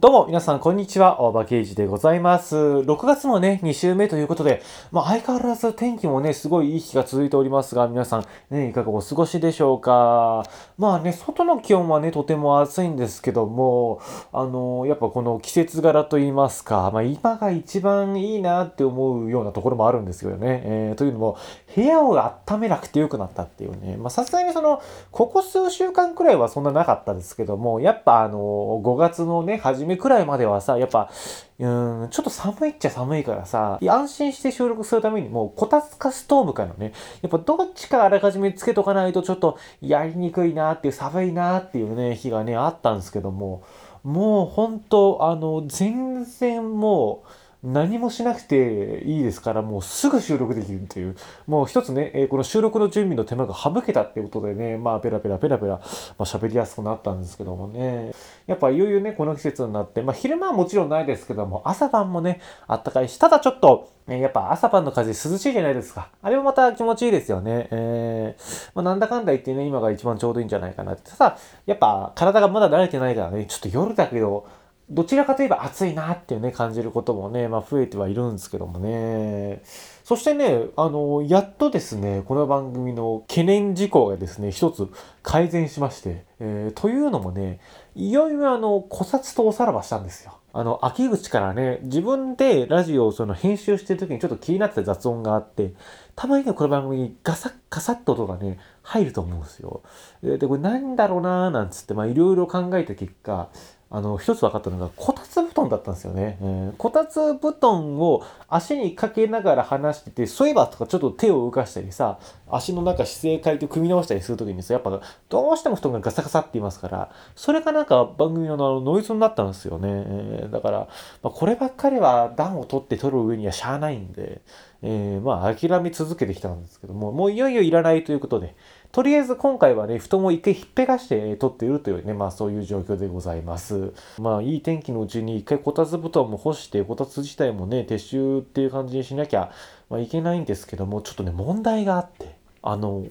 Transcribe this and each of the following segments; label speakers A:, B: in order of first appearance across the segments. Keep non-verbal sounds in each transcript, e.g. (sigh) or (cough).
A: どうも、皆さん、こんにちは。大場刑事でございます。6月もね、2週目ということで、まあ、相変わらず天気もね、すごいいい日が続いておりますが、皆さん、ね、いかがお過ごしでしょうか？まあね、外の気温はね、とても暑いんですけども、あのやっぱこの季節柄といいますか、まあ、今が一番いいなって思うようなところもあるんですよね。えー、というのも、部屋を温めなくてよくなったっていうね、まあ、さすがにその、ここ数週間くらいはそんななかったですけども、やっぱあの5月のね、初め目くらいまではさ、やっぱ、うん、ちょっと寒いっちゃ寒いからさ、安心して収録するためにもう、こたつかストーブかのね、やっぱどっちかあらかじめつけとかないとちょっとやりにくいなっていう、寒いなっていうね、日がね、あったんですけども、もう本当あの、全然もう、何もしなくていいですから、もうすぐ収録できるっていう、もう一つね、えー、この収録の準備の手間が省けたってことでね、まあ、ペラペラペラペラ、まあ、喋りやすくなったんですけどもね、やっぱいよいよね、この季節になって、まあ、昼間はもちろんないですけども、朝晩もね、あったかいし、ただちょっと、ね、やっぱ朝晩の風涼しいじゃないですか。あれもまた気持ちいいですよね。えー、まあ、なんだかんだ言ってね、今が一番ちょうどいいんじゃないかなって。ただ、やっぱ体がまだ慣れてないからね、ちょっと夜だけど、どちらかといえば暑いなってね、感じることもね、まあ増えてはいるんですけどもね。そしてね、あの、やっとですね、この番組の懸念事項がですね、一つ改善しまして、えー、というのもね、いよいよあの、古刹とおさらばしたんですよ。あの、秋口からね、自分でラジオをその編集してる時にちょっと気になってた雑音があって、たまにね、この番組にガサッ、カサッと音がね、入ると思うんですよ。で、これ何だろうなーなんつって、まあいろいろ考えた結果、あの、一つ分かったのが、こたつ布団だったんですよね。えー、こたつ布団を足にかけながら話してて、そういえばとかちょっと手を動かしたりさ、足の中姿勢変えて組み直したりするときにさ、やっぱどうしても布団がガサガサって言いますから、それがなんか番組ののノイズになったんですよね。えー、だから、まあ、こればっかりは暖を取って取る上にはしゃあないんで、えー、まあ諦め続けてきたんですけども、もういよいよいらないということで、とりあえず今回はね、布団を一回ひっぺがして撮っているというね、まあそういう状況でございます。まあいい天気のうちに一回こたつ布団も干して、こたつ自体もね、撤収っていう感じにしなきゃ、まあ、いけないんですけども、ちょっとね、問題があって、あの、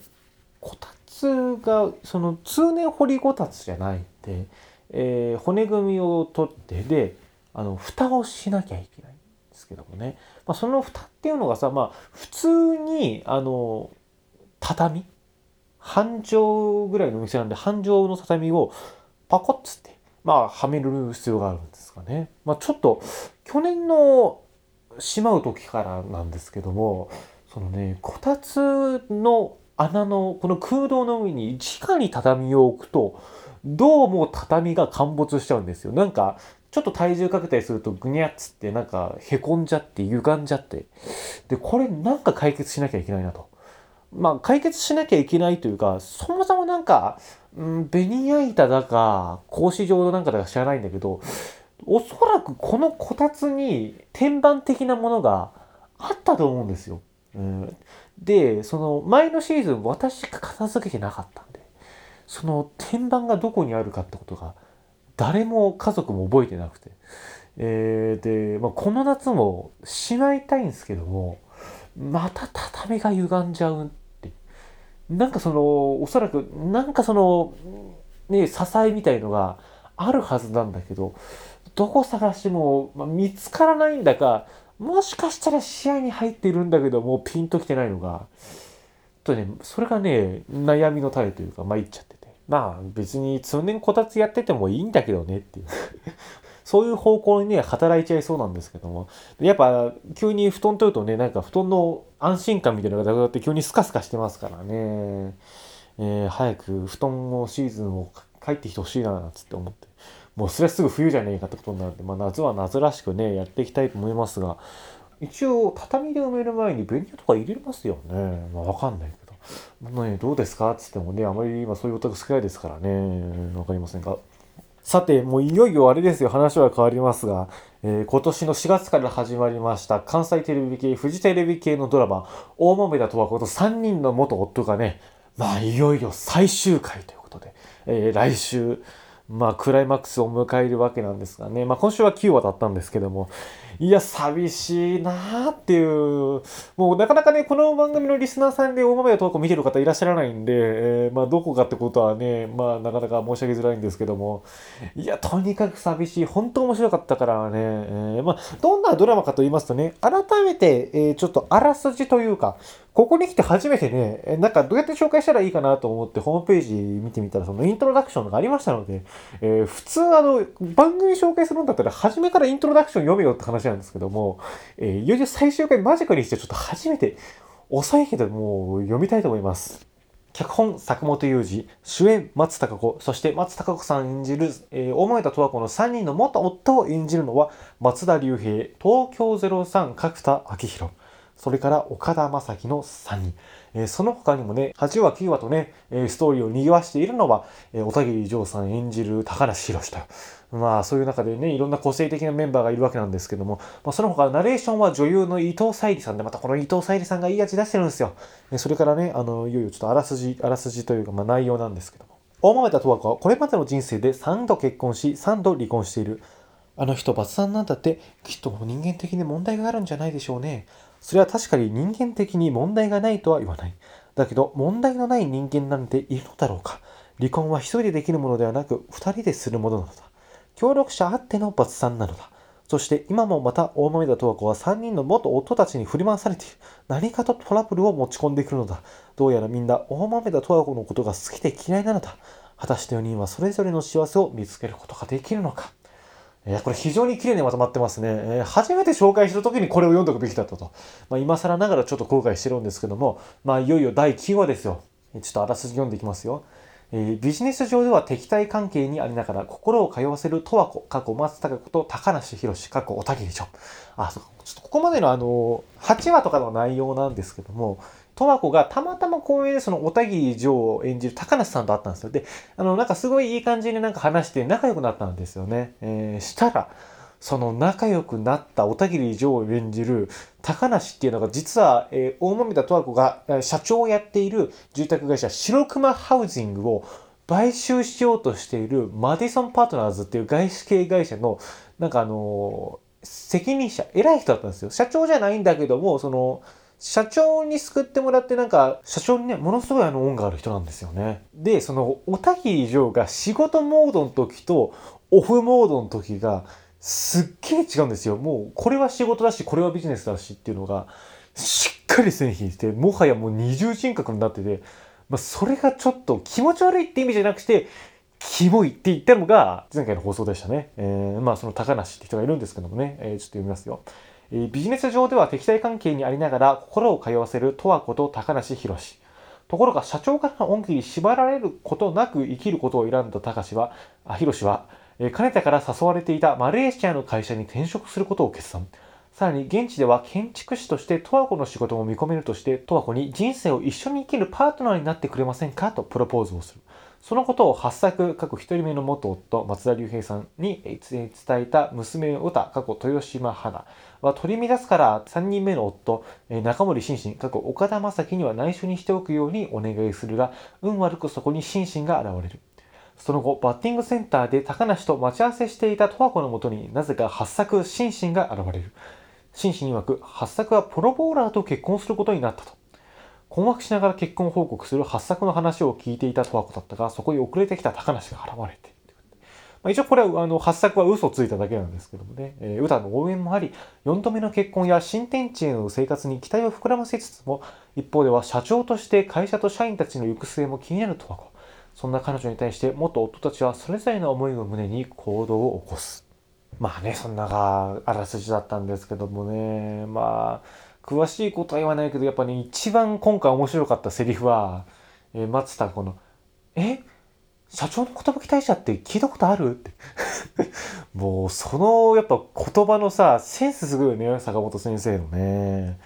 A: こたつが、その通年掘りこたつじゃないんで、えー、骨組みを取って、で、あの、蓋をしなきゃいけないんですけどもね。まあ、その蓋っていうのがさ、まあ、普通に、あの、畳半畳ぐらいのお店なんで、半畳の畳をパコッつって、まあ、はめる必要があるんですかね。まあ、ちょっと、去年のしまう時からなんですけども、そのね、こたつの穴の、この空洞の上に直に畳を置くと、どうも畳が陥没しちゃうんですよ。なんか、ちょっと体重かけたりするとぐにゃっつってなんかへこんじゃって歪んじゃって。で、これなんか解決しなきゃいけないなと。まあ、解決しなきゃいけないというか、そもそもなんか、うん、ベニヤ板だか、格子状のなんかだか知らないんだけど、おそらくこのこたつに天板的なものがあったと思うんですよ。うん、で、その前のシーズン私が片付けてなかったんで、その天板がどこにあるかってことが誰も家族も覚えてなくて。えー、で、まあ、この夏もしまいたいんですけども、また畳が歪んじゃう。なんかその、おそらく、なんかその、ね、支えみたいのがあるはずなんだけど、どこ探しても、まあ、見つからないんだか、もしかしたら視野に入っているんだけど、もうピンときてないのが、とね、それがね、悩みの種というか、参っちゃってて。まあ別に通年こたつやっててもいいんだけどねっていうそういう方向にね、働いちゃいそうなんですけども。やっぱ、急に布団取るとね、なんか布団の安心感みたいなのがなくなって急にスカスカしてますからね。えー、早く布団をシーズンを帰ってきてほしいな、なんつって思って。もうそれはすぐ冬じゃねえかってことになるんで、まあ夏は夏らしくね、やっていきたいと思いますが、一応、畳で埋める前に便利とか入れますよね。まあわかんないけど。ね、どうですかって言ってもね、あまり今そういうお宅少ないですからね。わかりませんか。さて、もういよいよあれですよ、話は変わりますが、えー、今年の4月から始まりました関西テレビ系、フジテレビ系のドラマ、大豆田とはこと3人の元夫がね、まあいよいよ最終回ということで、えー、来週、まあクライマックスを迎えるわけなんですがね、まあ今週は9話だったんですけども、いや、寂しいなーっていう、もうなかなかね、この番組のリスナーさんで大豆やトーク見てる方いらっしゃらないんで、えー、まあ、どこかってことはね、まあ、なかなか申し上げづらいんですけども、いや、とにかく寂しい。本当面白かったからね、えー、まあ、どんなドラマかと言いますとね、改めて、えー、ちょっとあらすじというか、ここに来て初めてね、なんかどうやって紹介したらいいかなと思ってホームページ見てみたら、そのイントロダクションがありましたので、えー、普通あの、番組紹介するんだったら初めからイントロダクション読めよって話なんですけども、えー、いよいよ最終回マジックにしてちょっと初めて、遅いけどもう読みたいと思います。脚本、坂本雄二、主演、松たか子、そして松たか子さん演じる、えー、大前田十和子の3人の元夫を演じるのは、松田龍平、東京03、角田明宏。それから岡田将生の3人。えー、その他にもね、8話、9話とね、えー、ストーリーを賑わしているのは、えー、小田切丈さん演じる高梨宏と。まあ、そういう中でね、いろんな個性的なメンバーがいるわけなんですけども、まあ、その他、ナレーションは女優の伊藤沙莉さんで、またこの伊藤沙莉さんがいい味出してるんですよえ。それからね、あの、いよいよちょっとあらすじ、あらすじというか、まあ内容なんですけども。大豆田十和子はこれまでの人生で3度結婚し、3度離婚している。あの人、バツさんなんだって、きっと人間的に問題があるんじゃないでしょうね。それは確かに人間的に問題がないとは言わない。だけど、問題のない人間なんているのだろうか。離婚は一人でできるものではなく、二人でするものなのだ。協力者あっての罰産なのだ。そして今もまた大豆田十和子は3人の元夫たちに振り回されている。何かとトラブルを持ち込んでくるのだ。どうやらみんな大豆田十和子のことが好きで嫌いなのだ。果たして4人はそれぞれの幸せを見つけることができるのか。えー、これ非常に綺麗にまとまってますね。えー、初めて紹介した時にこれを読んでおくべきだったと。まあ、今更ながらちょっと後悔してるんですけども、まあ、いよいよ第9話ですよ。ちょっとあらすじ読んでいきますよ。えー、ビジネス上では敵対関係にありながら心を通わせる十和子、過去松高子と高梨博過去小田切城。あ、そうちょっとここまでのあの、8話とかの内容なんですけども、十和子がたまたま公園でその小田切城を演じる高梨さんと会ったんですよ。で、あの、なんかすごいいい感じになんか話して仲良くなったんですよね。えー、したら、その仲良くなった小田切城を演じる高梨っていうのが実は、えー、大豆田十和子が社長をやっている住宅会社白熊ハウジングを買収しようとしているマディソンパートナーズっていう外資系会社のなんかあのー、責任者偉い人だったんですよ社長じゃないんだけどもその社長に救ってもらってなんか、社長にね、ものすごいあの恩がある人なんですよね。で、その、小田切城が仕事モードの時とオフモードの時がすっげえ違うんですよ。もう、これは仕事だし、これはビジネスだしっていうのが、しっかり線引いて、もはやもう二重人格になってて、まあ、それがちょっと気持ち悪いって意味じゃなくて、キモいって言ったのが前回の放送でしたね。えー、まあその高梨って人がいるんですけどもね、えー、ちょっと読みますよ。えビジネス上では敵対関係にありながら心を通わせる十和子と高梨博ところが社長からの恩義に縛られることなく生きることを選んだ高志は、あ、博は、えかねてから誘われていたマレーシアの会社に転職することを決断。さらに現地では建築士として十和子の仕事も見込めるとして十和子に人生を一緒に生きるパートナーになってくれませんかとプロポーズをする。そのことを発作各一人目の元夫、松田龍平さんに伝えた娘の歌、過去豊島花は取り乱すから3人目の夫、中森心身、過去岡田将生には内緒にしておくようにお願いするが、運悪くそこに心身が現れる。その後、バッティングセンターで高梨と待ち合わせしていた十和子のもとになぜか発作心身が現れる。心身曰く、発作はプロボーラーと結婚することになったと。困惑しながら結婚報告する八作の話を聞いていた十和子だったが、そこに遅れてきた高梨が現れて、まあ、一応これはあの八作は嘘ついただけなんですけどもね、えー、歌の応援もあり、4度目の結婚や新天地への生活に期待を膨らませつつも、一方では社長として会社と社員たちの行く末も気になる十和子。そんな彼女に対して元夫たちはそれぞれの思いを胸に行動を起こす。まあね、そんながあらすじだったんですけどもね、まあ、詳しいことは言わないけど、やっぱね、一番今回面白かったセリフは、えー、松田この、え？社長の言葉期待者って聞いたことある？って。(laughs) もう、その、やっぱ言葉のさ、センスすごいよね、坂本先生のね。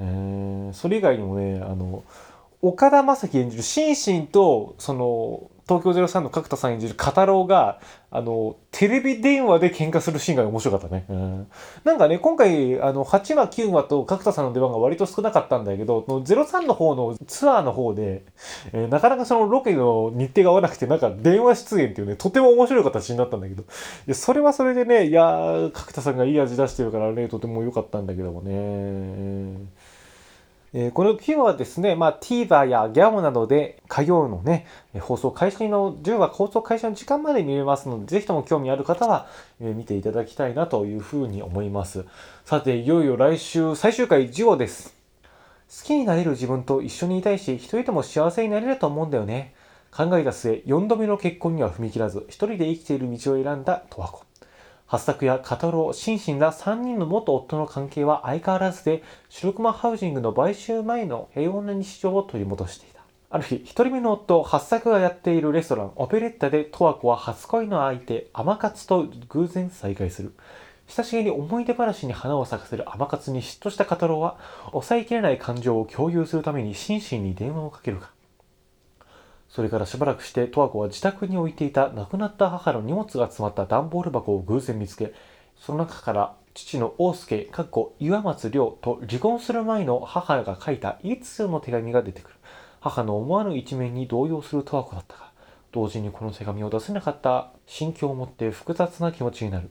A: えー、それ以外にもね、あの、岡田将生演じる心身と、その、東京03の角田さん演じる片郎が、あの、テレビ電話で喧嘩するシーンが面白かったね。うん、なんかね、今回、あの、8話、9話と角田さんの出番が割と少なかったんだけど、03の方のツアーの方で、えー、なかなかそのロケの日程が合わなくて、なんか電話出演っていうね、とても面白い形になったんだけど、いやそれはそれでね、いやー、角田さんがいい味出してるからね、とても良かったんだけどもね。えー、この日はですね、まあ、TVer や GAM などで火曜のね、放送開始の、10話放送開始の時間まで見れますので、ぜひとも興味ある方は、え、見ていただきたいなというふうに思います。さて、いよいよ来週最終回10話です。好きになれる自分と一緒にいたいし、一人でも幸せになれると思うんだよね。考えた末、4度目の結婚には踏み切らず、一人で生きている道を選んだ十和子。八作や片郎、心身ら3人の元夫の関係は相変わらずで、白熊ハウジングの買収前の平穏な日常を取り戻していた。ある日、一人目の夫、八作がやっているレストラン、オペレッタで十和子は初恋の相手、天勝と偶然再会する。親しげに思い出話に花を咲かせる天勝に嫉妬した片郎は、抑えきれない感情を共有するために心身に電話をかけるか。それからしばらくして十和子は自宅に置いていた亡くなった母の荷物が詰まった段ボール箱を偶然見つけその中から父の大助かっこ岩松亮と離婚する前の母が書いた一通の手紙が出てくる。母の思わぬ一面に動揺する十和子だったが同時にこの手紙を出せなかった心境を持って複雑な気持ちになる。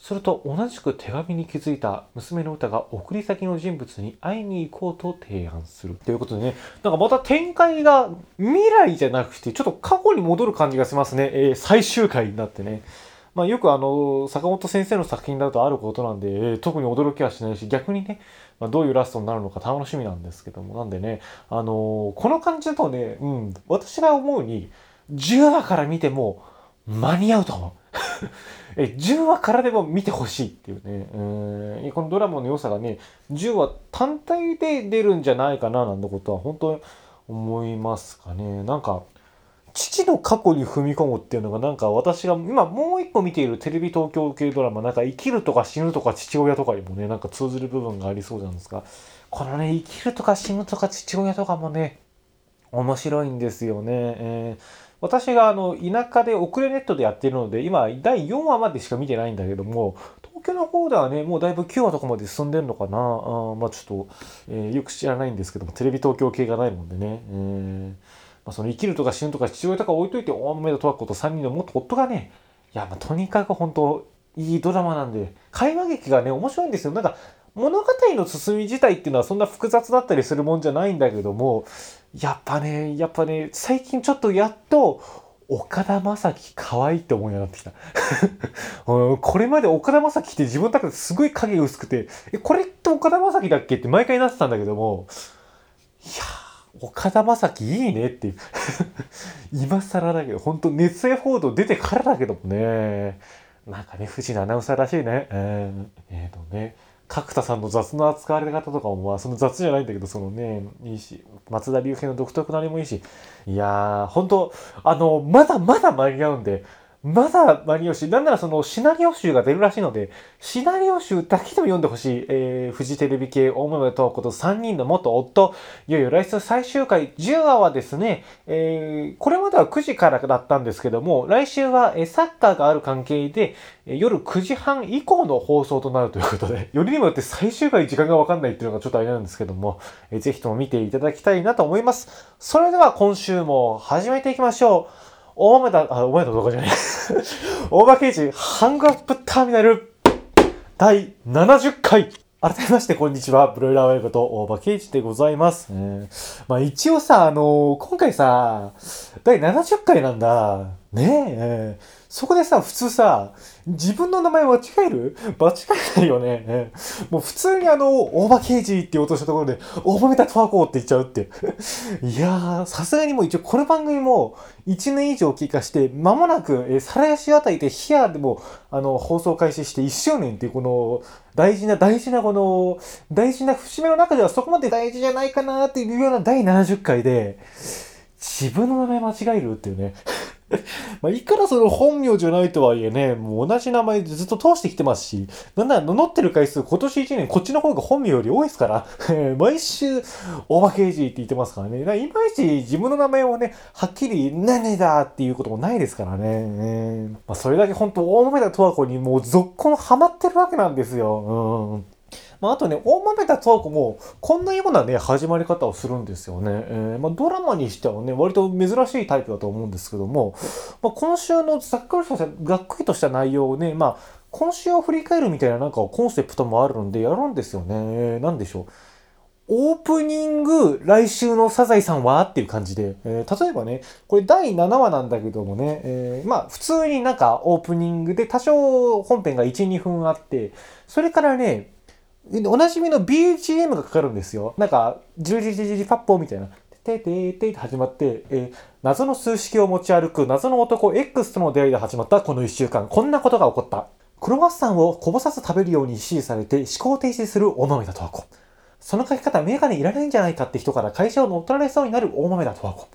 A: すると同じく手紙に気づいた娘の歌が送り先の人物に会いに行こうと提案する。ということでね、なんかまた展開が未来じゃなくて、ちょっと過去に戻る感じがしますね。えー、最終回になってね。まあ、よくあの、坂本先生の作品だとあることなんで、えー、特に驚きはしないし、逆にね、まあ、どういうラストになるのか楽しみなんですけども、なんでね、あのー、この感じだとね、うん、私が思うに、10話から見ても間に合うと思う。(laughs) え10話からでも見てほしいっていうね、うん。このドラマの良さがね10話単体で出るんじゃないかななんてことは本当に思いますかね。なんか父の過去に踏み込むっていうのがなんか私が今もう一個見ているテレビ東京系ドラマなんか生きるとか死ぬとか父親とかにもねなんか通ずる部分がありそうなんですがこのね生きるとか死ぬとか父親とかもね面白いんですよね。えー私があの田舎で遅れネットでやってるので今第4話までしか見てないんだけども東京の方ではねもうだいぶ9話とかまで進んでるのかな。あまあちょっと、えー、よく知らないんですけどもテレビ東京系がないもんでね、えーまあ、その生きるとか死ぬとか父親とか置いといて大豆田十和子と3人の元夫がねいやまあとにかく本当いいドラマなんで会話劇がね面白いんですよ。なんか物語の進み自体っていうのはそんな複雑だったりするもんじゃないんだけどもやっぱねやっぱね最近ちょっとやっと岡田将生可愛いって思うようになってきた。(laughs) これまで岡田将生って自分の中ですごい影薄くて、え、これって岡田将生だっけって毎回なってたんだけども、いや岡田将生いいねって。(laughs) 今更だけど、本当熱愛報道出てからだけどもね。なんかね、藤野アナウンサーらしいね。えー、えー、とね。角田さんの雑な扱われ方とかも、まあ、その雑じゃないんだけど、そのね、いいし、松田龍平の独特なりもいいし、いやー、本当あの、まだまだ間に合うんで、まだ間に合うし、なんならそのシナリオ集が出るらしいので、シナリオ集だけでも読んでほしい、えー、フジテレビ系大豆とこと3人の元夫、いよいよ来週最終回10話はですね、えー、これまでは9時からだったんですけども、来週は、えサッカーがある関係で、夜9時半以降の放送となるということで、(laughs) よりにもよって最終回時間がわかんないっていうのがちょっとあれなんですけども、えー、ぜひとも見ていただきたいなと思います。それでは今週も始めていきましょう。大豆だ、あ、大豆だどこじゃない。(laughs) 大場刑事ハングアップターミナル第70回改めまして、こんにちは。ブロイラーワイブと大場刑事でございます。えー、まあ一応さ、あのー、今回さ、第70回なんだ。ねえ。そこでさ、普通さ、自分の名前間違える？(laughs) 間違えないよね。(laughs) もう普通にあの、大場刑事って言おうとしたところで、大場メタトワコって言っちゃうって。(laughs) いやー、さすがにもう一応この番組も1年以上経過して、間もなく、えー、皿屋あたりでヒアでも、あの、放送開始して1周年っていうこの、大事な大事なこの、大事な節目の中ではそこまで大事じゃないかなっていうような第70回で、自分の名前間違えるっていうね。(laughs) まあ、いくらその本名じゃないとはいえね、もう同じ名前でずっと通してきてますし、なんなら名乗ってる回数今年1年こっちの方が本名より多いですから、(laughs) 毎週、大場刑事って言ってますからね。いまいち自分の名前をね、はっきり何だっていうこともないですからね。まあ、それだけ本当大豆田十和子にもう続婚ハマってるわけなんですよ。うんまあ、あとね、大豆田十和子も、こんなようなね、始まり方をするんですよね。えー、まあ、ドラマにしてはね、割と珍しいタイプだと思うんですけども、まあ、今週のざっくりとした、がっくりとした内容をね、まあ、今週を振り返るみたいななんかコンセプトもあるんでやるんですよね。なんでしょう。オープニング、来週のサザエさんは？っていう感じで、えー、例えばね、これ第7話なんだけどもね、えー、まあ普通になんかオープニングで多少本編が1、2分あって、それからね、おなじみの BGM がかかるんですよ。なんか、ジュリジリジリファッポーみたいな。てててって始まって、えー、謎の数式を持ち歩く謎の男 X との出会いで始まったこの1週間、こんなことが起こった。クロワッサンをこぼさず食べるように指示されて思考停止する大豆田十和子。その書き方、メガネいらないんじゃないかって人から会社を乗っ取られそうになる大豆田十和子。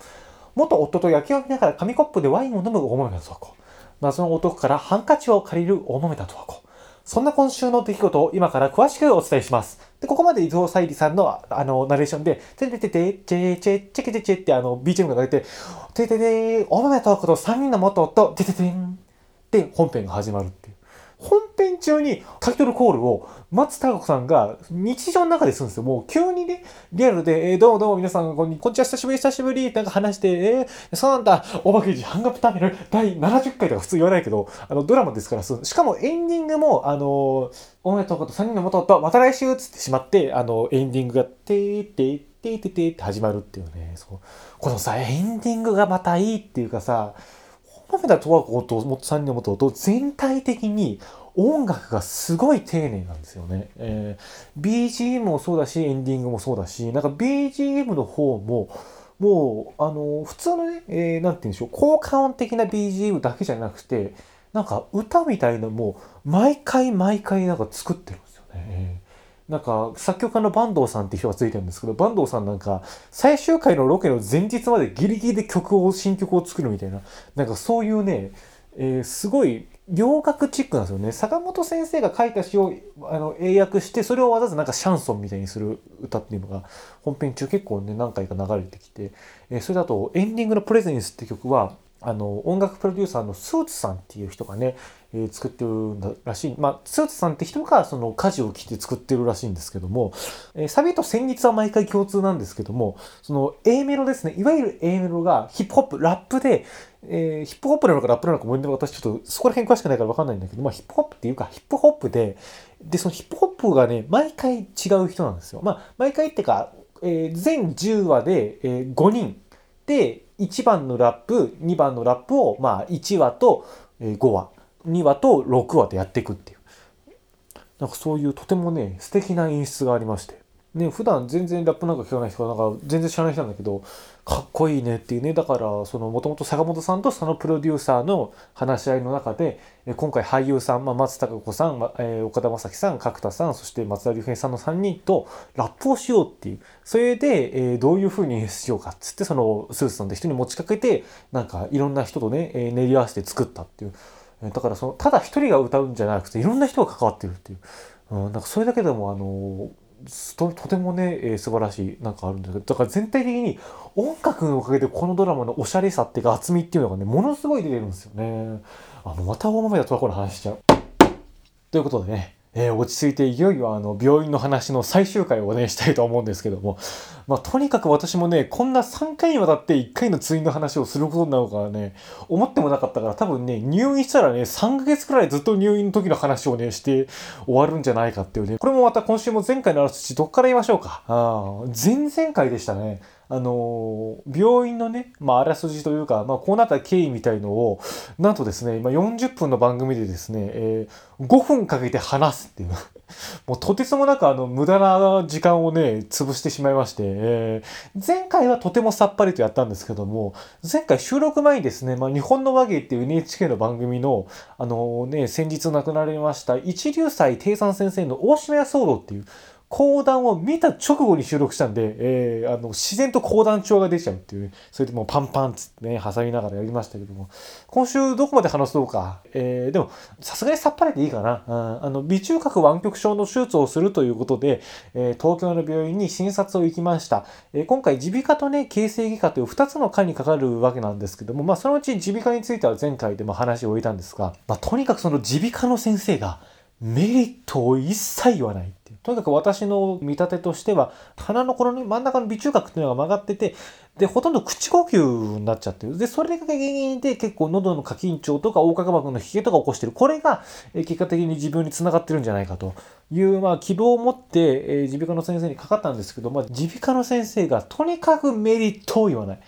A: 元夫と野球を見ながら紙コップでワインを飲む大豆田十和子。謎の男からハンカチを借りる大豆田十和子。そんな今週の出来事を今から詳しくお伝えします。で、ここまで伊藤沙莉さんのあのナレーションで、てててて、チェチェ、チェケチェチェってあの BGM が流れて、ててて、お豆田十和子と3人の元夫、てててんで本編が始まるっていう。本編中にタイトルコールを松たか子さんが日常の中でするんですよ。もう急にね、リアルで、えー、どうもどうも皆さん、こんにちは、久しぶり、久しぶり、なんか話して、えー、そうなんだ、お化けじハンガップタミル第70回とか普通言わないけど、あの、ドラマですから、しかもエンディングも、あの、おめでとうこと3人の元と、また来週つってしまって、あの、エンディングが、てーてーてーてーてーって始まるっていうね、そう。このさ、エンディングがまたいいっていうかさ、褒めた十和子と3人の元と全体的に音楽がすごい丁寧なんですよね。えー、BGM もそうだし、エンディングもそうだし、なんか BGM の方も、もう、あの、普通のね、えー、なんて言うんでしょう、効果音的な BGM だけじゃなくて、なんか歌みたいなもう、毎回毎回なんか作ってるんですよね。なんか、作曲家の坂東さんって人がついてるんですけど、坂東さんなんか、最終回のロケの前日までギリギリで曲を、新曲を作るみたいな、なんかそういうね、えー、すごい洋楽チックなんですよね。坂本先生が書いた詩をあの英訳してそれをわざわざなんかシャンソンみたいにする歌っていうのが本編中結構ね何回か流れてきて、えー、それだとエンディングの「プレゼンス」って曲はあの音楽プロデューサーのスーツさんっていう人がね、えー、作ってるらしい、まあ、スーツさんって人がその舵を切って作ってるらしいんですけども、えー、サビと旋律は毎回共通なんですけどもその A メロですね。いわゆる A メロがヒップホップラップで、えー、ヒップホップなのかラップなのかも私ちょっとそこら辺詳しくないから分かんないんだけど、まあ、ヒップホップっていうかヒップホップででそのヒップホップがね毎回違う人なんですよ。まあ、毎回ってか、えー、全10話で、えー、5人。で1番のラップ2番のラップをまあ1話と5話2話と6話でやっていくっていう。なんかそういうとてもね素敵な演出がありまして。ね普段全然ラップなんか聞かない人がなんか全然知らない人なんだけどかっこいいねっていうね。だからそのもともと坂本さんとそのプロデューサーの話し合いの中で今回俳優さん、まあ、松たか子さん、えー、岡田将生さん角田さんそして松田龍平さんの3人とラップをしようっていう。それで、えー、どういうふうにしようかっつってそのスーツさんって人に持ちかけてなんかいろんな人とね、えー、練り合わせて作ったっていう。だからそのただ一人が歌うんじゃなくていろんな人が関わってるっていう、うん、なんかそれだけでもあのととてもね、えー、素晴らしいなんかあるんですけどだから全体的に音楽のおかげでこのドラマのおしゃれさっていうか厚みっていうのがねものすごい出てるんですよね。あのまた大豆だとはこの話しちゃう。ということでねえー、落ち着いていよいよあの病院の話の最終回をねしたいと思うんですけども、まあ、とにかく私もねこんな3回にわたって1回の通院の話をすることになるからね思ってもなかったから多分ね入院したらね3ヶ月くらいずっと入院の時の話をねして終わるんじゃないかっていうね。これもまた今週も前回のあらすじどっから言いましょうか。あ前々回でしたね。あの病院のね、まあ、あらすじというか、まあ、こうなった経緯みたいのをなんとですね今40分の番組でですね、えー、5分かけて話すっていう (laughs) もうとてつもなくあの無駄な時間をね潰してしまいまして、えー、前回はとてもさっぱりとやったんですけども前回収録前にですね、まあ、日本の和芸っていう NHK の番組のあのね先日亡くなられました一流祭定山先生の大島屋騒動っていう講談を見た直後に収録したんで、えー、あの自然と講談調が出ちゃうっていう、それでもうパンパンっつってね、挟みながらやりましたけども、今週どこまで話そうか。えー、でも、さすがにさっぱりでいいかな。うん、あの、微中核湾曲症の手術をするということで、えー、東京の病院に診察を行きました。え、今回、耳鼻科とね、形成外科という2つの科にかかるわけなんですけども、まあ、そのうち耳鼻科については前回でも話を置いたんですが、まあ、とにかくその耳鼻科の先生が、メリットを一切言わないっていう。とにかく私の見立てとしては、鼻のこの、真ん中の鼻中隔っていうのが曲がってて、で、ほとんど口呼吸になっちゃってる。で、それが原因で結構喉の過緊張とか横隔膜の冷えとか起こしてる。これが、え結果的に自分につながってるんじゃないかという、まあ、希望を持って、え耳鼻科の先生にかかったんですけど、まあ、耳鼻科の先生がとにかくメリットを言わない。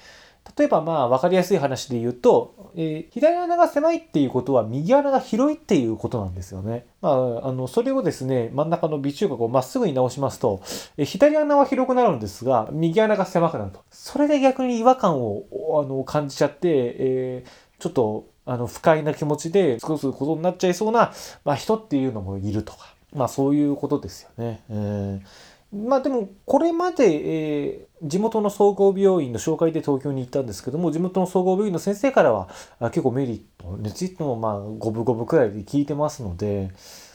A: 例えばまあ分かりやすい話で言うと、えー、左穴が狭いっていうことは右穴が広いっていうことなんですよね。まあ、あのそれをですね真ん中の微中隔をまっすぐに直しますと、えー、左穴は広くなるんですが右穴が狭くなると。それで逆に違和感をあの感じちゃって、えー、ちょっとあの不快な気持ちで少すことになっちゃいそうな、まあ、人っていうのもいるとか、まあ、そういうことですよね。えーまあでもこれまで、えー、地元の総合病院の紹介で東京に行ったんですけども地元の総合病院の先生からは結構メリットについてもまあ五分五分くらいで聞いてますので、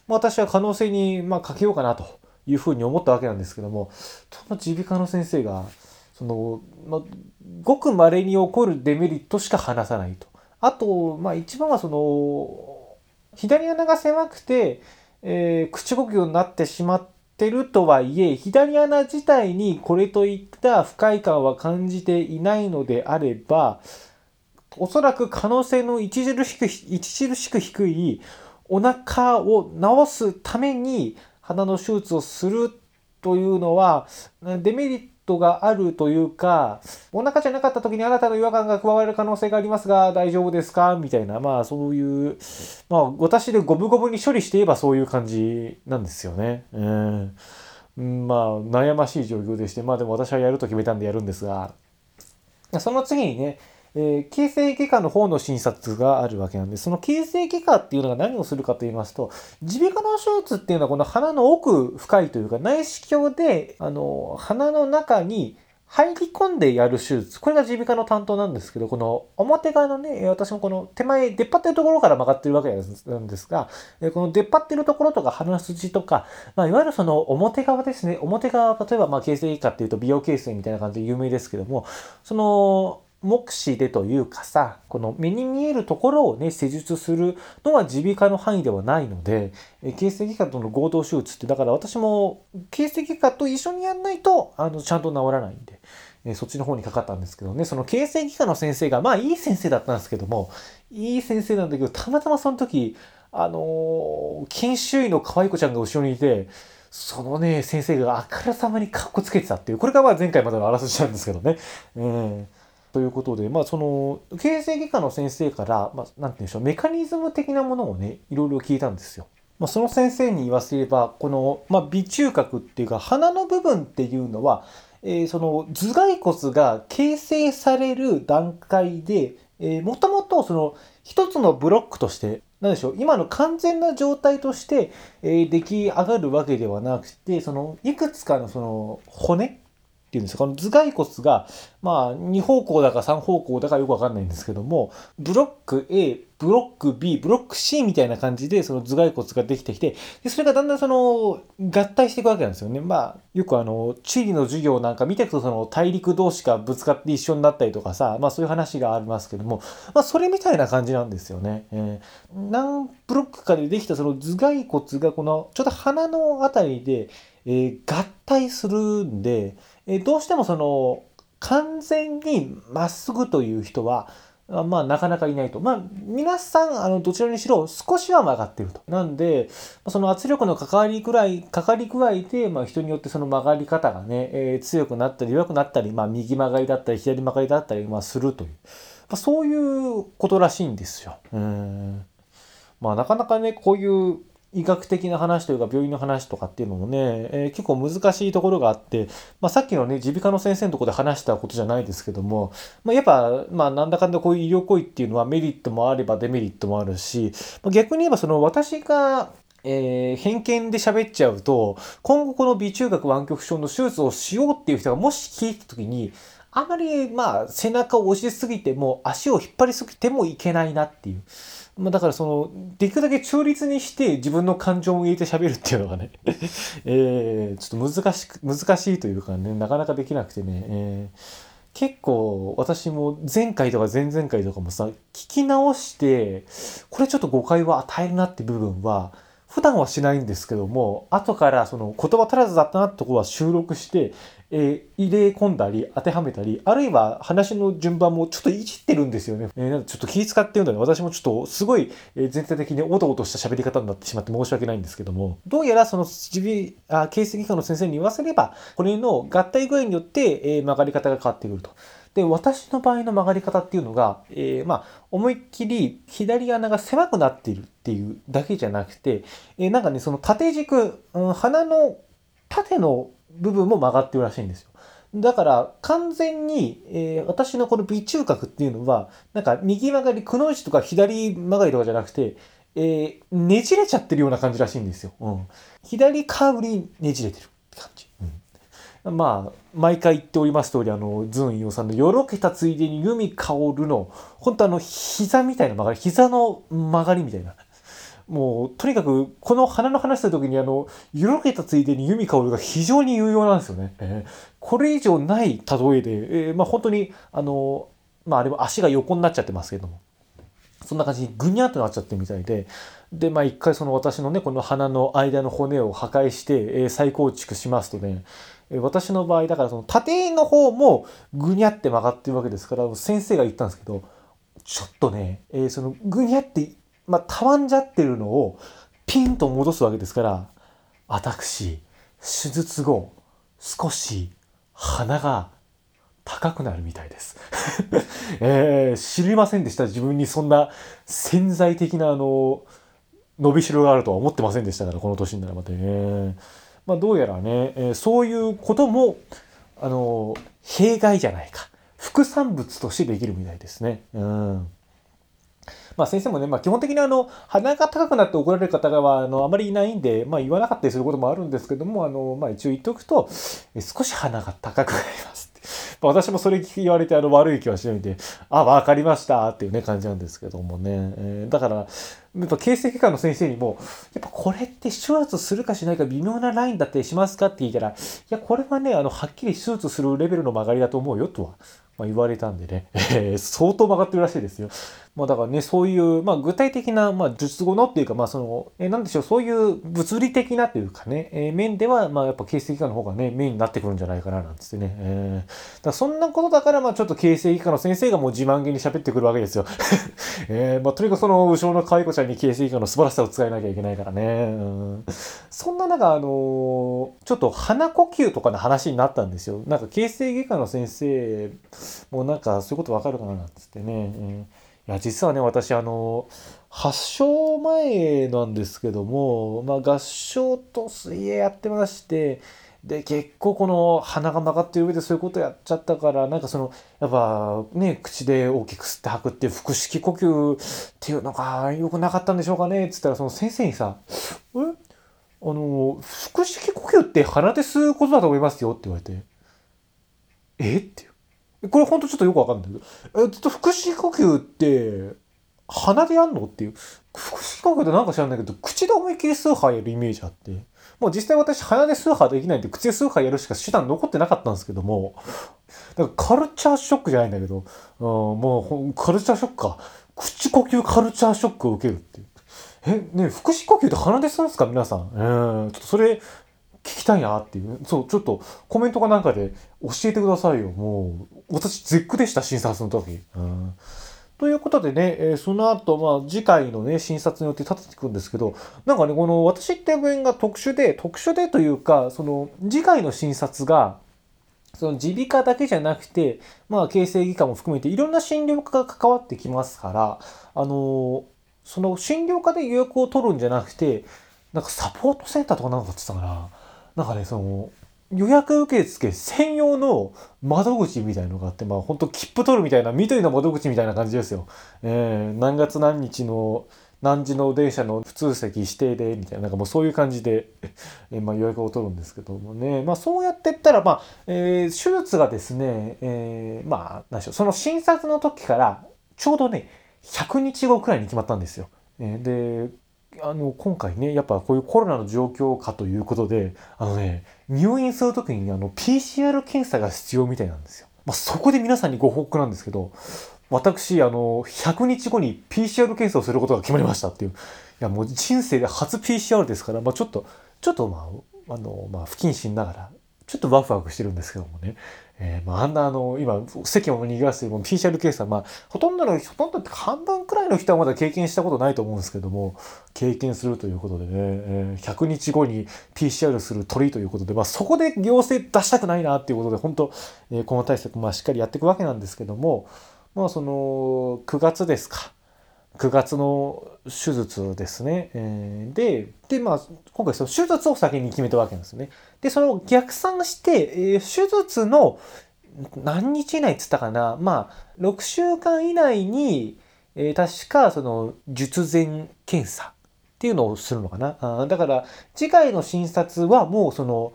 A: まあ、私は可能性にまあかけようかなというふうに思ったわけなんですけどもその耳鼻科の先生がその、まあ、ごく稀に起こるデメリットしか話さないと。あと、まあ、一番はその左穴が狭くて、えー、口呼吸になってしまってってるとはいえ、左穴自体にこれといった不快感は感じていないのであれば、おそらく可能性の著しく著しく低いお腹を治すために鼻の手術をするというのはデメリットがあるというか、お腹じゃなかった時に新たな違和感が加わる可能性がありますが、大丈夫ですか？みたいな、まあそういう、まあ私で五分五分に処理していえばそういう感じなんですよね。うん。まあ悩ましい状況でして、まあでも私はやると決めたんでやるんですが、その次にね、えー、形成外科の方の診察があるわけなんです。その形成外科っていうのが何をするかと言いますと、耳鼻科の手術っていうのはこの鼻の奥深いというか内視鏡で、あの、鼻の中に入り込んでやる手術。これが耳鼻科の担当なんですけど、この表側のね、私もこの手前出っ張ってるところから曲がってるわけなんですが、この出っ張ってるところとか鼻筋とか、まあ、いわゆるその表側ですね。表側、例えばまあ形成外科っていうと美容形成みたいな感じで有名ですけども、その目視でというかさ、この目に見えるところをね、施術するのは耳鼻科の範囲ではないので、形成外科との合同手術って、だから私も形成外科と一緒にやんないと、あの、ちゃんと治らないんで、えそっちの方にかかったんですけどね、その形成外科の先生が、まあいい先生だったんですけども、いい先生なんだけど、たまたまその時、あのー、研修医の可愛い子ちゃんが後ろにいて、そのね、先生があからさまにカッコつけてたっていう、これがまあ前回までのあらすじなんですけどね。うんということで、まあ、その、形成外科の先生から、まあ、なんて言うんでしょう、メカニズム的なものをね、いろいろ聞いたんですよ。まあ、その先生に言わせれば、この、まあ、鼻中隔っていうか、鼻の部分っていうのは、えー、その頭蓋骨が形成される段階で、えー、もともとその一つのブロックとして、なんでしょう、今の完全な状態として、えー、出来上がるわけではなくて、そのいくつかのその骨っていうんですか、この頭蓋骨が、まあ、2方向だか3方向だかよくわかんないんですけども、ブロック A、ブロック B、ブロック C みたいな感じで、その頭蓋骨ができてきて、でそれがだんだんその、合体していくわけなんですよね。まあ、よくあの、地理の授業なんか見ていくと、その、大陸同士がぶつかって一緒になったりとかさ、まあそういう話がありますけども、まあそれみたいな感じなんですよね。えー、何ブロックかでできたその頭蓋骨がこの、ちょっと鼻のあたりで、えー、合体するんで、えどうしてもその完全にまっすぐという人はまあなかなかいないと。まあ皆さんあのどちらにしろ少しは曲がってると。なんでその圧力のかかりくらい、かかり具合で、まあ、人によってその曲がり方がね、えー、強くなったり弱くなったり、まあ右曲がりだったり左曲がりだったり、まあ、するという。まあ、そういうことらしいんですよ。うん。まあなかなかね、こういう医学的な話というか病院の話とかっていうのもね、えー、結構難しいところがあって、まあ、さっきのね耳鼻科の先生のとこで話したことじゃないですけども、まあ、やっぱ、まあ、なんだかんだこういう医療行為っていうのはメリットもあればデメリットもあるし、まあ、逆に言えばその私がえー、偏見で喋っちゃうと、今後この微中学湾曲症の手術をしようっていう人がもし聞いた時に、あまりまあ背中を押しすぎても足を引っ張りすぎてもいけないなっていう。まあ、だからその、できるだけ中立にして自分の感情を入れて喋るっていうのがね (laughs) えー、ちょっと難しく、難しいというかね、なかなかできなくてね、えー結構私も前回とか前々回とかもさ聞き直してこれちょっと誤解を与えるなって部分は普段はしないんですけども後からその言葉足らずだったなってところは収録して、えー、入れ込んだり当てはめたりあるいは話の順番もちょっといじってるんですよね。えー、なちょっと気使ってるんだね私もちょっとすごい、え全体的におどおどした喋り方になってしまって申し訳ないんですけどもどうやらその耳鼻形成外科の先生に言わせればこれの合体具合によって、えー、曲がり方が変わってくると。で、私の場合の曲がり方っていうのが、えー、まあ、思いっきり左穴が狭くなっているっていうだけじゃなくて、えー、なんかね、その縦軸、うん、鼻の縦の部分も曲がってるらしいんですよ。だから完全に、えー、私のこの微中隔っていうのは、なんか右曲がり、くの字とか左曲がりとかじゃなくて、えー、ねじれちゃってるような感じらしいんですよ。うん、左カーブにねじれてるって感じ。うんまあ、毎回言っております通り、あの、ズンイオさんのよろけたついでにユミカオルの、本当あの、膝みたいな曲がり、膝の曲がりみたいな。もう、とにかく、この花の話した時に、あの、よろけたついでにユミカオルが非常に有用なんですよね。えー、これ以上ない例えで、えー、まあ本当に、あの、まああれは足が横になっちゃってますけども。そんな感じにぐにゃっとなっちゃってみたいで、で、まあ一回その私のね、この鼻の間の骨を破壊して、えー、再構築しますとね、私の場合だからその縦の方もぐにゃって曲がってるわけですから先生が言ったんですけどちょっとね、えー、そのぐにゃって、まあ、たわんじゃってるのをピンと戻すわけですから私手術後少し鼻が高くなるみたいです、(laughs) えー、知りませんでした自分にそんな潜在的なあの伸びしろがあるとは思ってませんでしたからこの年にならまたね。まあ、どうやらね、えー、そういうことも、あの、弊害じゃないか。副産物としてできるみたいですね。うん。まあ先生もね、まあ基本的にあの、鼻が高くなって怒られる方があのあまりいないんで、まあ言わなかったりすることもあるんですけども、あの、まあ一応言っておくと、少し鼻が高くなります私もそれ言われてあの悪い気はしないんで、あ、わかりましたっていうね感じなんですけどもね。えー、だから、やっぱ形成外科の先生にも、やっぱこれって手術するかしないか微妙なラインだったりしますかって言ったら、いや、これはね、あの、はっきり手術するレベルの曲がりだと思うよとは、まあ、言われたんでね、えー、相当曲がってるらしいですよ。まあだからね、そういう、まあ具体的な、まあ術後のっていうか、まあその、えー、なんでしょう、そういう物理的なというかね、えー、面では、まあやっぱ形成外科の方がね、メインになってくるんじゃないかな、なんつってね。えー、だそんなことだから、まあちょっと形成外科の先生がもう自慢げに喋ってくるわけですよ。(laughs) えー、まあとにかくその後ろの可愛い子ちゃんに形成外科の素晴らしさを伝えなきゃいけないからね。うん、そんな中、あのー、ちょっと鼻呼吸とかの話になったんですよ。なんか形成外科の先生もなんかそういうことわかるかな、なんつってね。えーいや実はね私あの発症前なんですけども、まあ、合唱と水泳やってましてで結構この鼻が曲がってる上でそういうことやっちゃったからなんかそのやっぱね口で大きく吸って吐くっていう腹式呼吸っていうのが良くなかったんでしょうかねっつったらその先生にさ「え？あの腹式呼吸って鼻で吸うことだと思いますよ」って言われて「え？っ?」てこれほんとちょっとよくわかんないけど、え、っと、腹式呼吸って、鼻でやんのっていう。腹式呼吸ってなんか知らないけど、口で思いっきり数杯やるイメージあって。もう実際私鼻で数杯できないんで、口で数杯やるしか手段残ってなかったんですけども、だからカルチャーショックじゃないんだけど、うん、もうカルチャーショックか。口呼吸カルチャーショックを受けるっていう。え、ね腹式呼吸って鼻でするんですか？皆さん。えー、ちょっとそれ、聞きたいなっていう。そう、ちょっとコメントかなんかで教えてくださいよ。もう、私絶句でした、診察の時。うんということでね、えー、その後、まあ、次回のね、診察によって立てていくんですけど、なんかね、この私って病院が特殊で、特殊でというか、その、次回の診察が、その耳鼻科だけじゃなくて、まあ、形成外科も含めて、いろんな診療科が関わってきますから、あのー、その診療科で予約を取るんじゃなくて、なんかサポートセンターとかなんかって言ってたから、なんかね、その、予約受付専用の窓口みたいのがあって、まあ本当切符取るみたいな、緑の窓口みたいな感じですよ。えー、何月何日の何時の電車の普通席指定でみたいななんかもうそういう感じでえまあ、予約を取るんですけどもね、まあ、そうやって言ったら、まあえー、手術がですね、えー、まあ何でしょうその診察の時からちょうどね100日後くらいに決まったんですよ。えー、であの今回ねやっぱこういうコロナの状況下ということであのね入院する時にあの PCR 検査が必要みたいなんですよ。まあ、そこで皆さんにご報告なんですけど私あの100日後に PCR 検査をすることが決まりましたっていういやもう人生で初 PCR ですから、まあ、ちょっとちょっとまああの、まあ、不謹慎ながらちょっとワクワクしてるんですけどもね、えー、まあ、あんなあの、今、世間を賑わして PCR 検査、まあ、ほとんどの、ほとんどって半分くらいの人はまだ経験したことないと思うんですけども、経験するということでね、えー、100日後に PCR する鳥ということで、まあ、そこで行政出したくないなっていうことで、本当、えー、この対策、まあ、しっかりやっていくわけなんですけども、まあ、その、9月ですか。9月の手術ですね。えー、で、で、まあ、今回その手術を先に決めたわけなんですね。で、その逆算して、えー、手術の何日以内っつったかな、まあ、6週間以内に、えー、確かその術前検査っていうのをするのかな。あだから、次回の診察はもうその、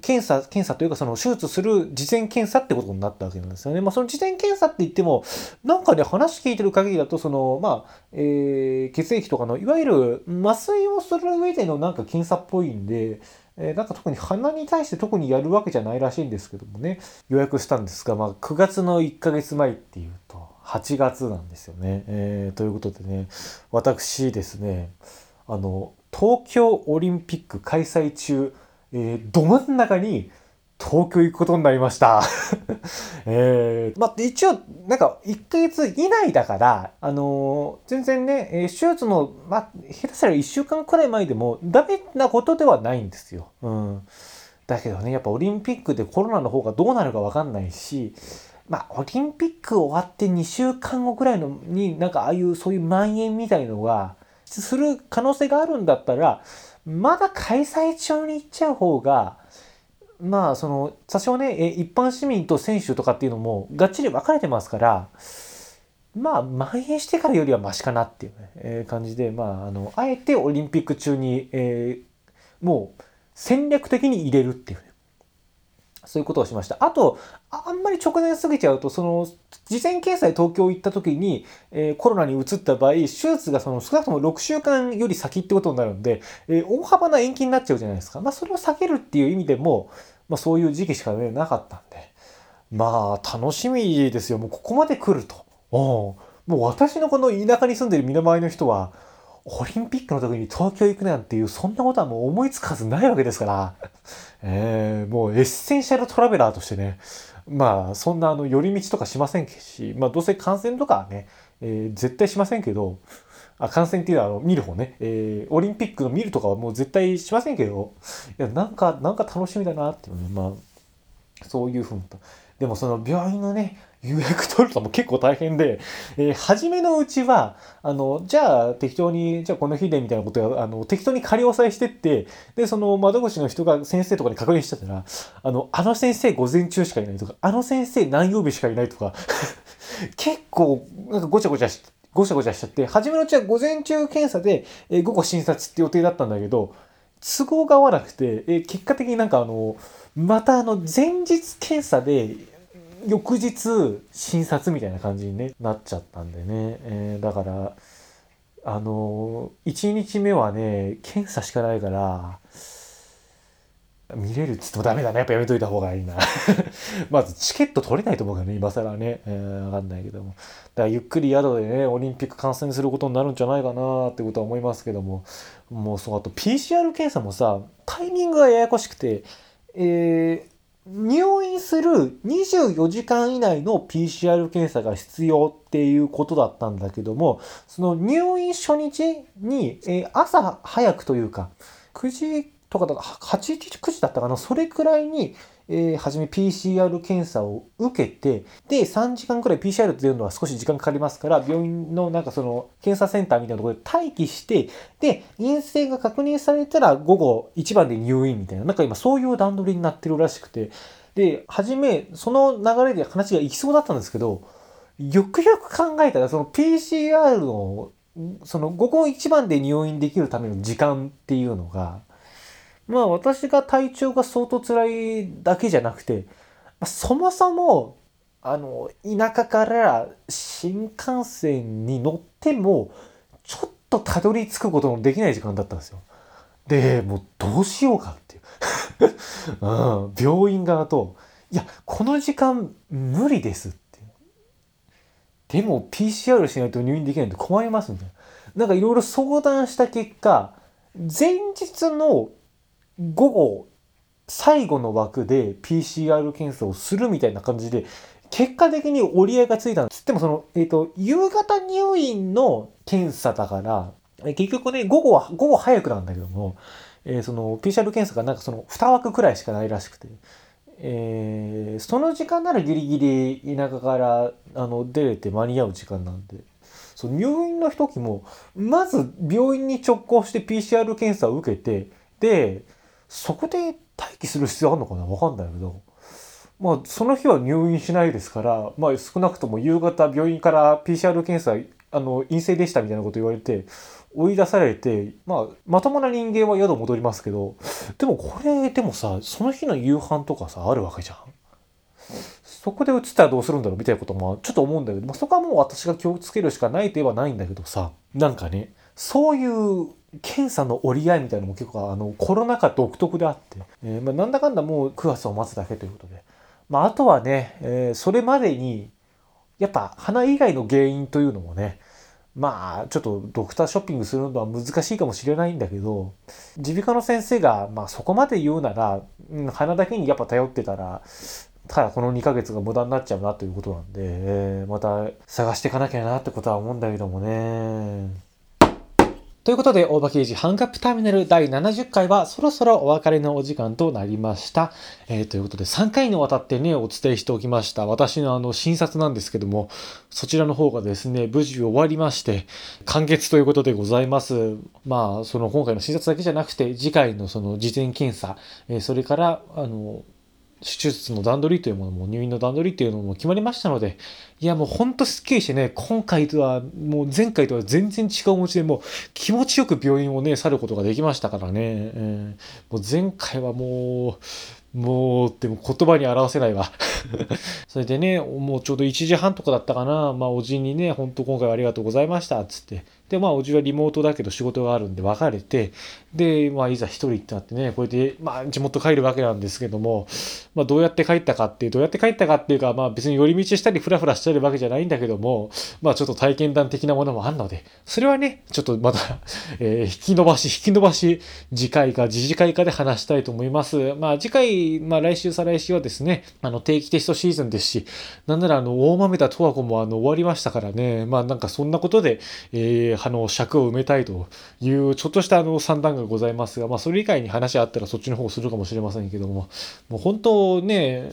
A: 検査、検査というかその手術する事前検査ってことになったわけなんですよね。まあその事前検査って言っても、なんかね、話聞いてる限りだと、その、まあ、えー、血液とかの、いわゆる麻酔をする上でのなんか検査っぽいんで、えー、なんか特に鼻に対して特にやるわけじゃないらしいんですけどもね、予約したんですが、まあ9月の1ヶ月前っていうと、8月なんですよね。えー、ということでね、私ですね、あの、東京オリンピック開催中、えー、ど真ん中に東京行くことになりました。(laughs) えー、まあ、一応、なんか、1ヶ月以内だから、あのー、全然ね、えー、手術の、まあ、下手したら1週間くらい前でもダメなことではないんですよ。うん。だけどね、やっぱオリンピックでコロナの方がどうなるかわかんないし、まあ、オリンピック終わって2週間後くらいのに、なんかああいう、そういう蔓延みたいのが、する可能性があるんだったら、まだ開催中に行っちゃう方が、まあ、その、多少ね、一般市民と選手とかっていうのも、がっちり分かれてますから、まあ、蔓延してからよりはマシかなっていうね、えー、感じで、まあ、あの、あえてオリンピック中に、えー、もう、戦略的に入れるっていうね、そういうことをしました。あと、あんまり直前すぎちゃうと、その、事前検査で東京行った時に、えー、コロナに移った場合、手術がその少なくとも6週間より先ってことになるんで、えー、大幅な延期になっちゃうじゃないですか。まあ、それを避けるっていう意味でも、まあ、そういう時期しかね、なかったんで。まあ、楽しみですよ。もうここまで来ると。もう私のこの田舎に住んでる身の回りの人は、オリンピックの時に東京行くなんていう、そんなことはもう思いつかずないわけですから、(laughs) えー、もう essential traveler としてね、まあ、そんなあの、寄り道とかしませんし、まあ、どうせ感染とかはね、えー、絶対しませんけど、あ、感染っていうのは、あの、見る方ね、えー、オリンピックの見るとかはもう絶対しませんけど、いや、なんか、なんか楽しみだなっていうね、まあ、そういうふうに。でもその病院のね、予約取るのも結構大変で、えー、初めのうちは、あの、じゃあ適当に、じゃあこの日でみたいなことを、あの、適当に仮押さえしてって、で、その窓口の人が先生とかに確認してたら、あの、あの先生午前中しかいないとか、あの先生何曜日しかいないとか、(laughs) 結構、なんかごちゃごちゃし、ごちゃごちゃしちゃって、初めのうちは午前中検査で、えー、午後診察って予定だったんだけど、都合が合わなくて、えー、結果的になんかあの、またあの、前日検査で、翌日診察みたいな感じに、ね、なっちゃったんでね、えー、だからあの1日目はね検査しかないから見れるっつってもダメだね。やっぱやめといた方がいいな。(laughs) まずチケット取れないと思うからね今更ね、えー、分かんないけども。だからゆっくり宿でねオリンピック観戦することになるんじゃないかなってことは思いますけども。もうそうあと PCR 検査もさタイミングがややこしくてえー入院する24時間以内の PCR 検査が必要っていうことだったんだけども、その入院初日に、えー、朝早くというか、9時とかだ8時、9時だったかな、それくらいに、えー、初め PCR 検査を受けて、で、3時間くらい PCR っていうのは少し時間かかりますから、病院のなんかその検査センターみたいなところで待機して、で、陰性が確認されたら午後1番で入院みたいな、なんか今そういう段取りになってるらしくて、で、初め、その流れで話がいきそうだったんですけど、よくよく考えたら、その PCR のその午後一番で入院できるための時間っていうのがまあ私が体調が相当辛いだけじゃなくて、そもそもあの田舎から新幹線に乗ってもちょっとたどり着くことのできない時間だったんですよ。でもうどうしようかっていう、(laughs) うん、病院側と「いやこの時間無理です」ってでも PCR しないと入院できないんで困りますみたいな。なんかいろいろ相談した結果前日の午後最後の枠で PCR 検査をするみたいな感じで結果的に折り合いがついたんつってもその、えっ、ー、と、夕方入院の検査だから、結局ね、午後は、午後早くなんだけども、えー、その、PCR 検査がなんかその2枠くらいしかないらしくて、えー、その時間ならギリギリ田舎からあの出れて間に合う時間なんで、そう入院の時も、まず病院に直行して PCR 検査を受けて、で、そこで待機する必要あるのかな？わかんないけど、まあ、その日は入院しないですから、まあ、少なくとも夕方病院から PCR 検査あの陰性でしたみたいなこと言われて追い出されて、まあ、まともな人間は宿戻りますけどでもこれでもさその日の夕飯とかさあるわけじゃん。そこで移ったらどうするんだろうみたいなこともちょっと思うんだけど、まあ、そこはもう私が気をつけるしかないといえばないんだけどさなんかね。そういう検査の折り合いみたいなのも結構あのコロナ禍独特であって、えー、まあ、なんだかんだもう9月を待つだけということで。まあ、あとはね、えー、それまでに、やっぱ鼻以外の原因というのもね、まあ、ちょっとドクターショッピングするのは難しいかもしれないんだけど、耳鼻科の先生が、まあそこまで言うなら、うん、鼻だけにやっぱ頼ってたら、ただこの2ヶ月が無駄になっちゃうなということなんで、えー、また探していかなきゃなってことは思うんだけどもね。ということで、大場刑事ハンカップターミナル第70回はそろそろお別れのお時間となりました。えー、ということで、3回にわたってね、お伝えしておきました。私のあの、診察なんですけども、そちらの方がですね、無事終わりまして、完結ということでございます。まあ、その今回の診察だけじゃなくて、次回のその事前検査、えー、それから、あの、手術の段取りというものも入院の段取りというのも決まりましたのでいやもうほんとすっきりしてね今回とはもう前回とは全然違うお持ちでもう気持ちよく病院をね去ることができましたからね、えー、もう前回はもうもう、でも言葉に表せないわ (laughs) それでね、もうちょうど1時半とかだったかな。まあ、おじにね、ほんと今回はありがとうございました、つって。で、まあ、おじはリモートだけど仕事があるんで別れて、で、まあ、いざ一人ってなってね、これで、まあ、地元帰るわけなんですけども、まあ、どうやって帰ったかっていう、どうやって帰ったかっていうか、まあ、別に寄り道したり、ふらふらしてるわけじゃないんだけども、まあ、ちょっと体験談的なものもあるので、それはね、ちょっとまた (laughs) えー、引き伸ばし、引き伸ばし、次回か、次次回かで話したいと思います。まあ、次回、まあ、来週、再来週はですね、あの、定期テストシーズンですし、なんなら、あの、大豆田十和子も、あの、終わりましたからね、まあ、なんかそんなことで、えー、あの、尺を埋めたいという、ちょっとしたあの、算段がございますが、まあ、それ以外に話あったらそっちの方をするかもしれませんけども、もう本当ね、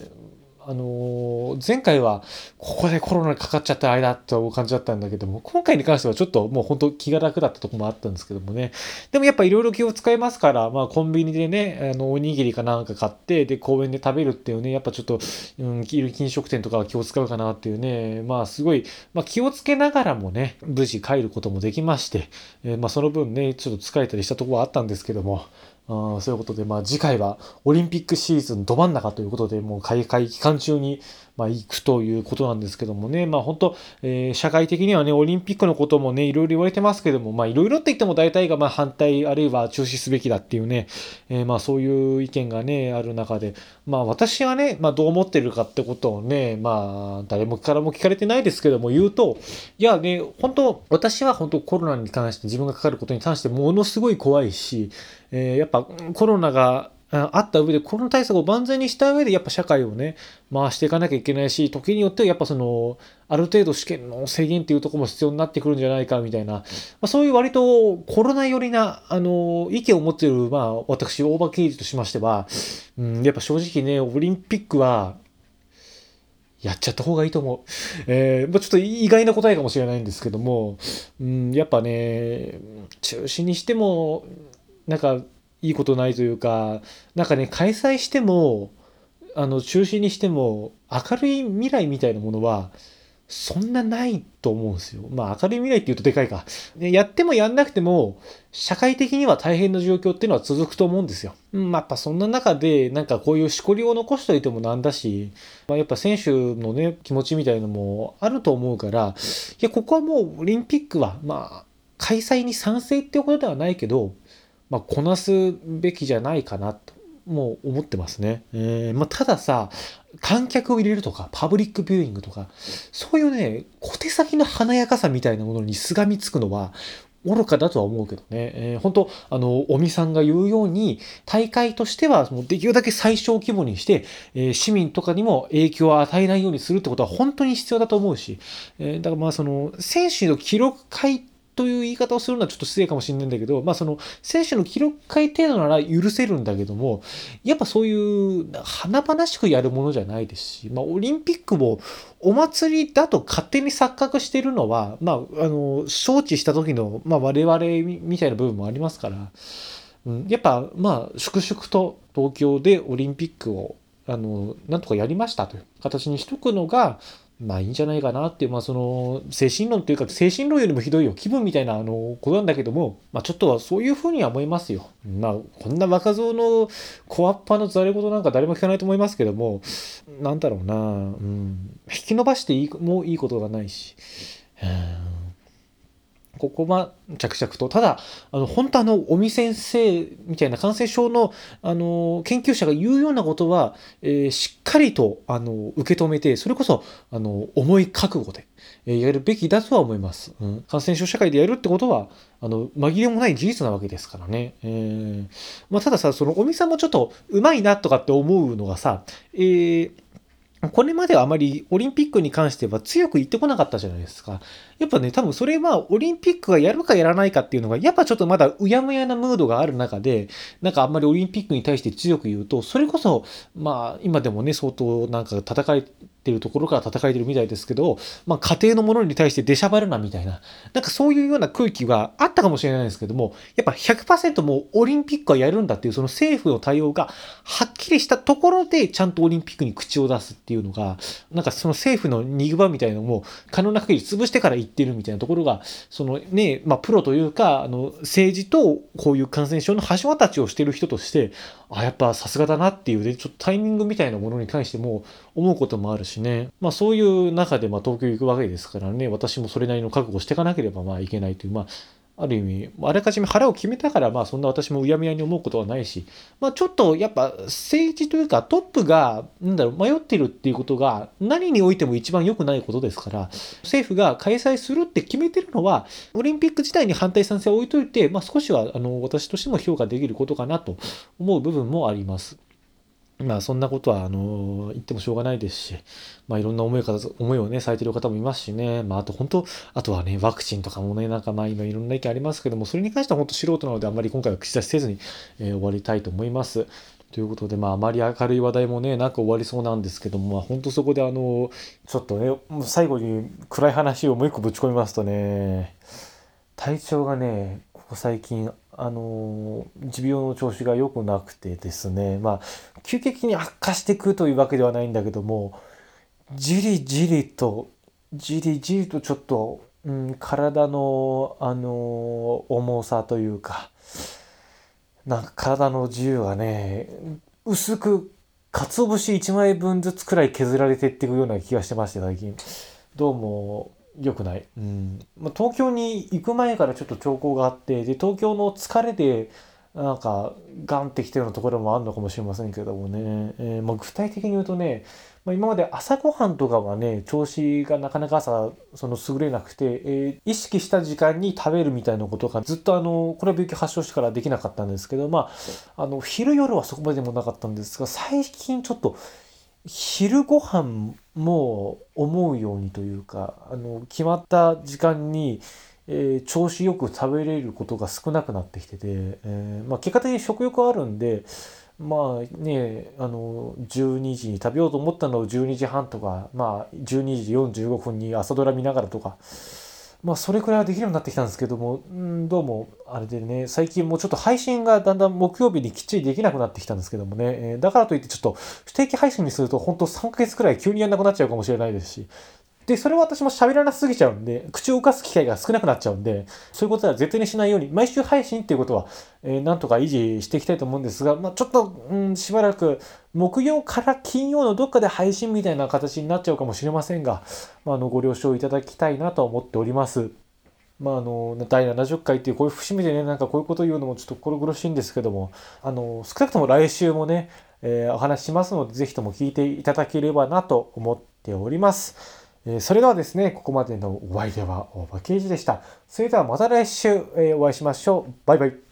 A: あの前回はここでコロナにかかっちゃった間と感じだったんだけども、今回に関してはちょっともう本当気が楽だったとこもあったんですけどもね。でもやっぱいろいろ気を使いますから、まあコンビニでね、あの、おにぎりかなんか買って、で、公園で食べるっていうね、やっぱちょっと、うん、飲食店とかは気を使うかなっていうね、まあすごい、まあ気をつけながらもね、無事帰ることもできまして、えー、まあその分ね、ちょっと疲れたりしたとこはあったんですけども、あそういうことで、まあ、次回はオリンピックシーズンど真ん中ということで、もう開会期間中に、まあ、行くということなんですけどもね、まあ、本当、えー、社会的にはね、オリンピックのこともね、いろいろ言われてますけども、まあ、いろいろって言っても大体が、まあ、反対、あるいは中止すべきだっていうね、えー、まあ、そういう意見がね、ある中で、まあ、私はね、まあ、どう思ってるかってことをね、まあ、誰もからも聞かれてないですけども、言うと、いやね、本当、私は本当コロナに関して、自分がかかることに関して、ものすごい怖いし、えー、やっぱコロナがあった上でコロナ対策を万全にした上でやっぱ社会をね回していかなきゃいけないし時によってはやっぱそのある程度試験の制限っていうところも必要になってくるんじゃないかみたいな、まあ、そういう割とコロナ寄りなあの意見を持っているまあ私大場刑事としましては、うん、やっぱ正直ねオリンピックはやっちゃった方がいいと思う。えー、まあ、ちょっと意外な答えかもしれないんですけども、うん、やっぱね、中止にしても、なんかいいことないというかなんかね開催してもあの中止にしても明るい未来みたいなものはそんなないと思うんですよ。まあ明るい未来って言うとでかいか。やってもやんなくても、社会的には大変な状況っていうのは続くと思うんですよ。うん、まあ、やっぱそんな中で、なんかこういうしこりを残しといてもなんだし、まあ、やっぱ選手のね、気持ちみたいなのもあると思うから、いや、ここはもうオリンピックは、まあ、開催に賛成っていうことではないけど、まあ、こなすべきじゃないかなと。もう思ってますね。えー、まあ、たださ、観客を入れるとか、パブリックビューイングとか、そういうね、小手先の華やかさみたいなものにすがみつくのは、愚かだとは思うけどね。えー、本当あの、尾身さんが言うように、大会としては、もうできるだけ最小規模にして、えー、市民とかにも影響を与えないようにするってことは本当に必要だと思うし、えー、だからまあその、選手の記録会という言い方をするのはちょっと失礼かもしれないんだけど、まあその選手の記録回程度なら許せるんだけども、やっぱそういう華々しくやるものじゃないですし、まあオリンピックもお祭りだと勝手に錯覚してるのは、まああの、招致した時の、まあ我々みたいな部分もありますから、うん、やっぱまあ粛々と東京でオリンピックをあの、なんとかやりましたという形にしとくのが、まあいいんじゃないかなっていう、まあその精神論というか精神論よりもひどいよ気分みたいなあのことなんだけども、まあちょっとはそういうふうには思いますよ。まあこんな若造の小アッパのざれ言なんか誰も聞かないと思いますけども、なんだろうな、うん、引き伸ばしていいもういいことがないし、うん。ここは着々と。ただ、あの、本当あの、尾身先生みたいな感染症の、あの、研究者が言うようなことは、えー、しっかりと、あの、受け止めて、それこそ、あの、重い覚悟で、えー、やるべきだとは思います。うん。感染症社会でやるってことは、あの、紛れもない事実なわけですからね。えー、まあ、たださ、その、尾身さんもちょっと、うまいなとかって思うのがさ、えー、これまではあまりオリンピックに関しては強く言ってこなかったじゃないですか。やっぱね、多分それはオリンピックがやるかやらないかっていうのが、やっぱちょっとまだうやむやなムードがある中で、なんかあんまりオリンピックに対して強く言うと、それこそ、まあ今でもね、相当なんか戦いてるところから戦えてるみたいですけど、まあ、家庭のものに対して出しゃばるなみたいな、なんかそういうような空気があったかもしれないですけども、やっぱ100%もうオリンピックはやるんだっていうその政府の対応がはっきりしたところでちゃんとオリンピックに口を出すっていうのが、なんかその政府の逃げ場みたいなのも可能な限り潰してからってるみたいなところが、そのね、まあプロというか、あの政治とこういう感染症の橋渡しをしてる人として、あ、やっぱさすがだなっていうね、ちょっとタイミングみたいなものに関しても思うこともあるしね。まあそういう中でま東京行くわけですからね、私もそれなりの覚悟していかなければまあいけないという、まあある意味、あらかじめ腹を決めたから、まあそんな私もうやむやに思うことはないし、まあちょっとやっぱ政治というかトップが、なんだろう、迷ってるっていうことが何においても一番良くないことですから、政府が開催するって決めてるのは、オリンピック自体に反対賛成を置いといて、まあ少しはあの私としても評価できることかなと思う部分もあります。まあそんなことはあの言ってもしょうがないですし、まあいろんな思い方思いをねされてる方もいますしね、まああと本当あとはねワクチンとかもねなんかまあ今いろんな意見ありますけどもそれに関しては本当素人なのであんまり今回は口出しせずに、えー、終わりたいと思います。ということで、まあ、あまり明るい話題もね、なく終わりそうなんですけども、まあ、本当そこであの、ちょっとね、最後に暗い話をもう一個ぶち込みますとね、体調がね、ここ最近あの持病の調子が良くなくてですねまあ急激に悪化していくというわけではないんだけどもじりじりとじりじりとちょっと、うん、体のあの重さというかなんか体の自由がね薄く鰹節1枚分ずつくらい削られていっていくような気がしてまして最近。どうも良くない。うん。まあ、東京に行く前からちょっと兆候があって、で、東京の疲れで、なんか、ガンってきてるようなところもあるのかもしれませんけどもね。えー、まあ、具体的に言うとね、まあ、今まで朝ごはんとかはね、調子がなかなか朝、その優れなくて、えー、意識した時間に食べるみたいなことがずっとあの、これは病気発症してからできなかったんですけど、まあ、あの、昼夜はそこまでもなかったんですが、最近ちょっと、昼ご飯も思うようにというかあの決まった時間に、えー、調子よく食べれることが少なくなってきてて、えーまあ、結果的に食欲はあるんでまあねあの12時に食べようと思ったのを12時半とかまあ12時45分に朝ドラ見ながらとか。まあそれくらいはできるようになってきたんですけども、んどうもあれでね、最近もうちょっと配信がだんだん木曜日にきっちりできなくなってきたんですけどもね、えー、だからといってちょっと不定期配信にすると本当3ヶ月くらい急にやんなくなっちゃうかもしれないですし、で、それは私も喋らなすぎちゃうんで、口を動かす機会が少なくなっちゃうんで、そういうことは絶対にしないように、毎週配信っていうことは、えー、なんとか維持していきたいと思うんですが、まあ、ちょっと、うん、しばらく、木曜から金曜のどっかで配信みたいな形になっちゃうかもしれませんが、まあ、あのご了承いただきたいなと思っております。まあ、あの第70回っていうこういう節目でねなんかこういうこと言うのもちょっと心苦しいんですけどもあの少なくとも来週もね、えー、お話しますので是非とも聞いていただければなと思っております。えそれではですね、ここまでのお相手は大場刑事でした。それではまた来週、えお会いしましょう。バイバイ。